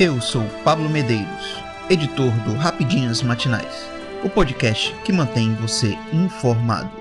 Eu sou Pablo Medeiros, editor do Rapidinhas Matinais, o podcast que mantém você informado.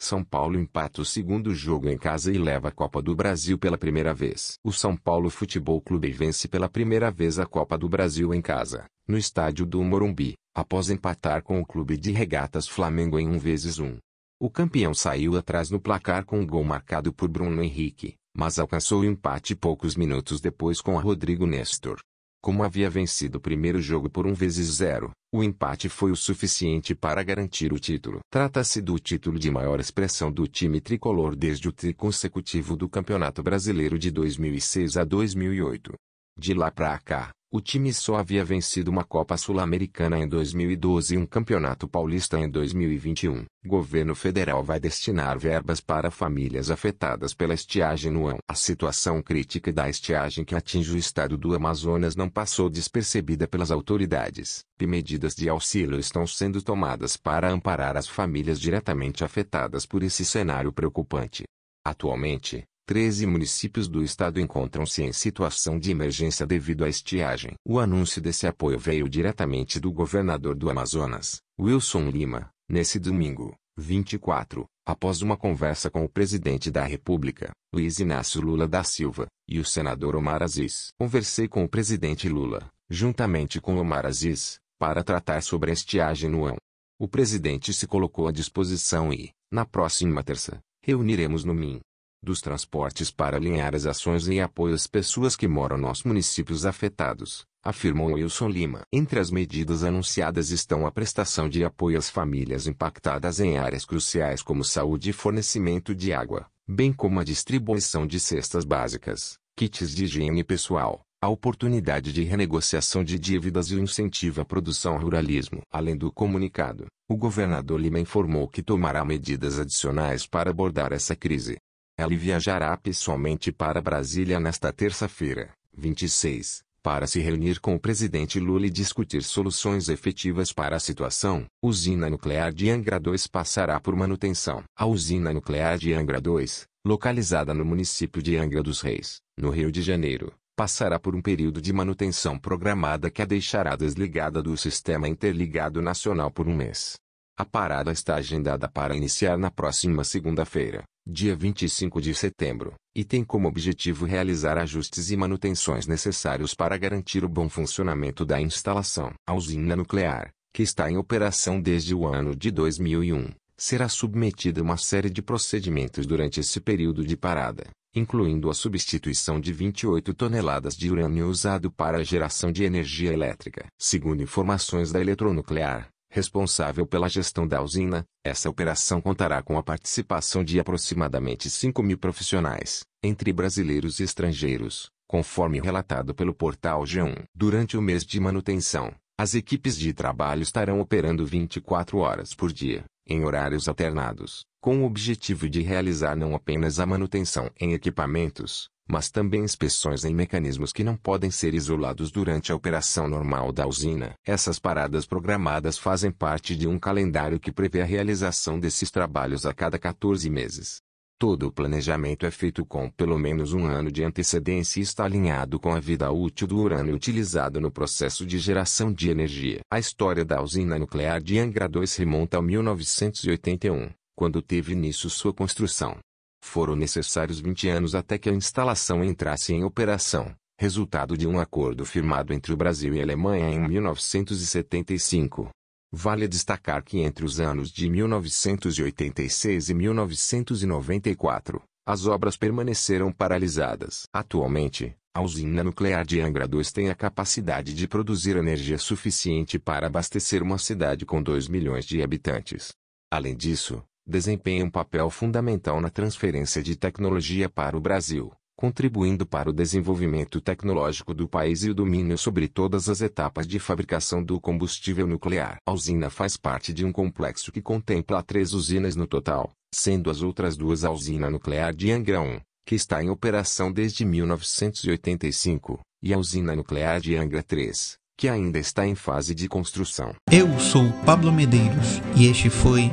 São Paulo empata o segundo jogo em casa e leva a Copa do Brasil pela primeira vez. O São Paulo Futebol Clube vence pela primeira vez a Copa do Brasil em casa, no estádio do Morumbi, após empatar com o clube de regatas Flamengo em 1 vezes 1. O campeão saiu atrás no placar com um gol marcado por Bruno Henrique, mas alcançou o empate poucos minutos depois com Rodrigo Nestor. Como havia vencido o primeiro jogo por 1 vezes 0, o empate foi o suficiente para garantir o título. Trata-se do título de maior expressão do time tricolor desde o tri consecutivo do Campeonato Brasileiro de 2006 a 2008. De lá para cá, o time só havia vencido uma Copa Sul-Americana em 2012 e um Campeonato Paulista em 2021. O governo federal vai destinar verbas para famílias afetadas pela estiagem no ano. A situação crítica da estiagem que atinge o estado do Amazonas não passou despercebida pelas autoridades. E medidas de auxílio estão sendo tomadas para amparar as famílias diretamente afetadas por esse cenário preocupante. Atualmente, 13 municípios do estado encontram-se em situação de emergência devido à estiagem. O anúncio desse apoio veio diretamente do governador do Amazonas, Wilson Lima, nesse domingo, 24, após uma conversa com o presidente da República, Luiz Inácio Lula da Silva, e o senador Omar Aziz. Conversei com o presidente Lula, juntamente com Omar Aziz, para tratar sobre a estiagem no ano. O presidente se colocou à disposição e, na próxima terça, reuniremos no MIM dos transportes para alinhar as ações em apoio às pessoas que moram nos municípios afetados, afirmou Wilson Lima. Entre as medidas anunciadas estão a prestação de apoio às famílias impactadas em áreas cruciais como saúde e fornecimento de água, bem como a distribuição de cestas básicas, kits de higiene pessoal, a oportunidade de renegociação de dívidas e o incentivo à produção ruralismo. Além do comunicado, o governador Lima informou que tomará medidas adicionais para abordar essa crise. Ele viajará pessoalmente para Brasília nesta terça-feira, 26, para se reunir com o presidente Lula e discutir soluções efetivas para a situação. Usina nuclear de Angra 2 passará por manutenção. A usina nuclear de Angra 2, localizada no município de Angra dos Reis, no Rio de Janeiro, passará por um período de manutenção programada que a deixará desligada do Sistema Interligado Nacional por um mês. A parada está agendada para iniciar na próxima segunda-feira, dia 25 de setembro, e tem como objetivo realizar ajustes e manutenções necessários para garantir o bom funcionamento da instalação. A usina nuclear, que está em operação desde o ano de 2001, será submetida a uma série de procedimentos durante esse período de parada, incluindo a substituição de 28 toneladas de urânio usado para a geração de energia elétrica. Segundo informações da Eletronuclear, responsável pela gestão da usina, essa operação contará com a participação de aproximadamente 5 mil profissionais, entre brasileiros e estrangeiros, conforme relatado pelo portal G1. Durante o mês de manutenção, as equipes de trabalho estarão operando 24 horas por dia, em horários alternados, com o objetivo de realizar não apenas a manutenção em equipamentos, mas também inspeções em mecanismos que não podem ser isolados durante a operação normal da usina. Essas paradas programadas fazem parte de um calendário que prevê a realização desses trabalhos a cada 14 meses. Todo o planejamento é feito com pelo menos um ano de antecedência e está alinhado com a vida útil do urânio utilizado no processo de geração de energia. A história da usina nuclear de Angra 2 remonta a 1981, quando teve início sua construção. Foram necessários 20 anos até que a instalação entrasse em operação, resultado de um acordo firmado entre o Brasil e a Alemanha em 1975. Vale destacar que entre os anos de 1986 e 1994, as obras permaneceram paralisadas. Atualmente, a usina nuclear de Angra 2 tem a capacidade de produzir energia suficiente para abastecer uma cidade com 2 milhões de habitantes. Além disso, desempenha um papel fundamental na transferência de tecnologia para o Brasil, contribuindo para o desenvolvimento tecnológico do país e o domínio sobre todas as etapas de fabricação do combustível nuclear. A usina faz parte de um complexo que contempla três usinas no total, sendo as outras duas a usina nuclear de Angra 1, que está em operação desde 1985, e a usina nuclear de Angra 3, que ainda está em fase de construção. Eu sou Pablo Medeiros e este foi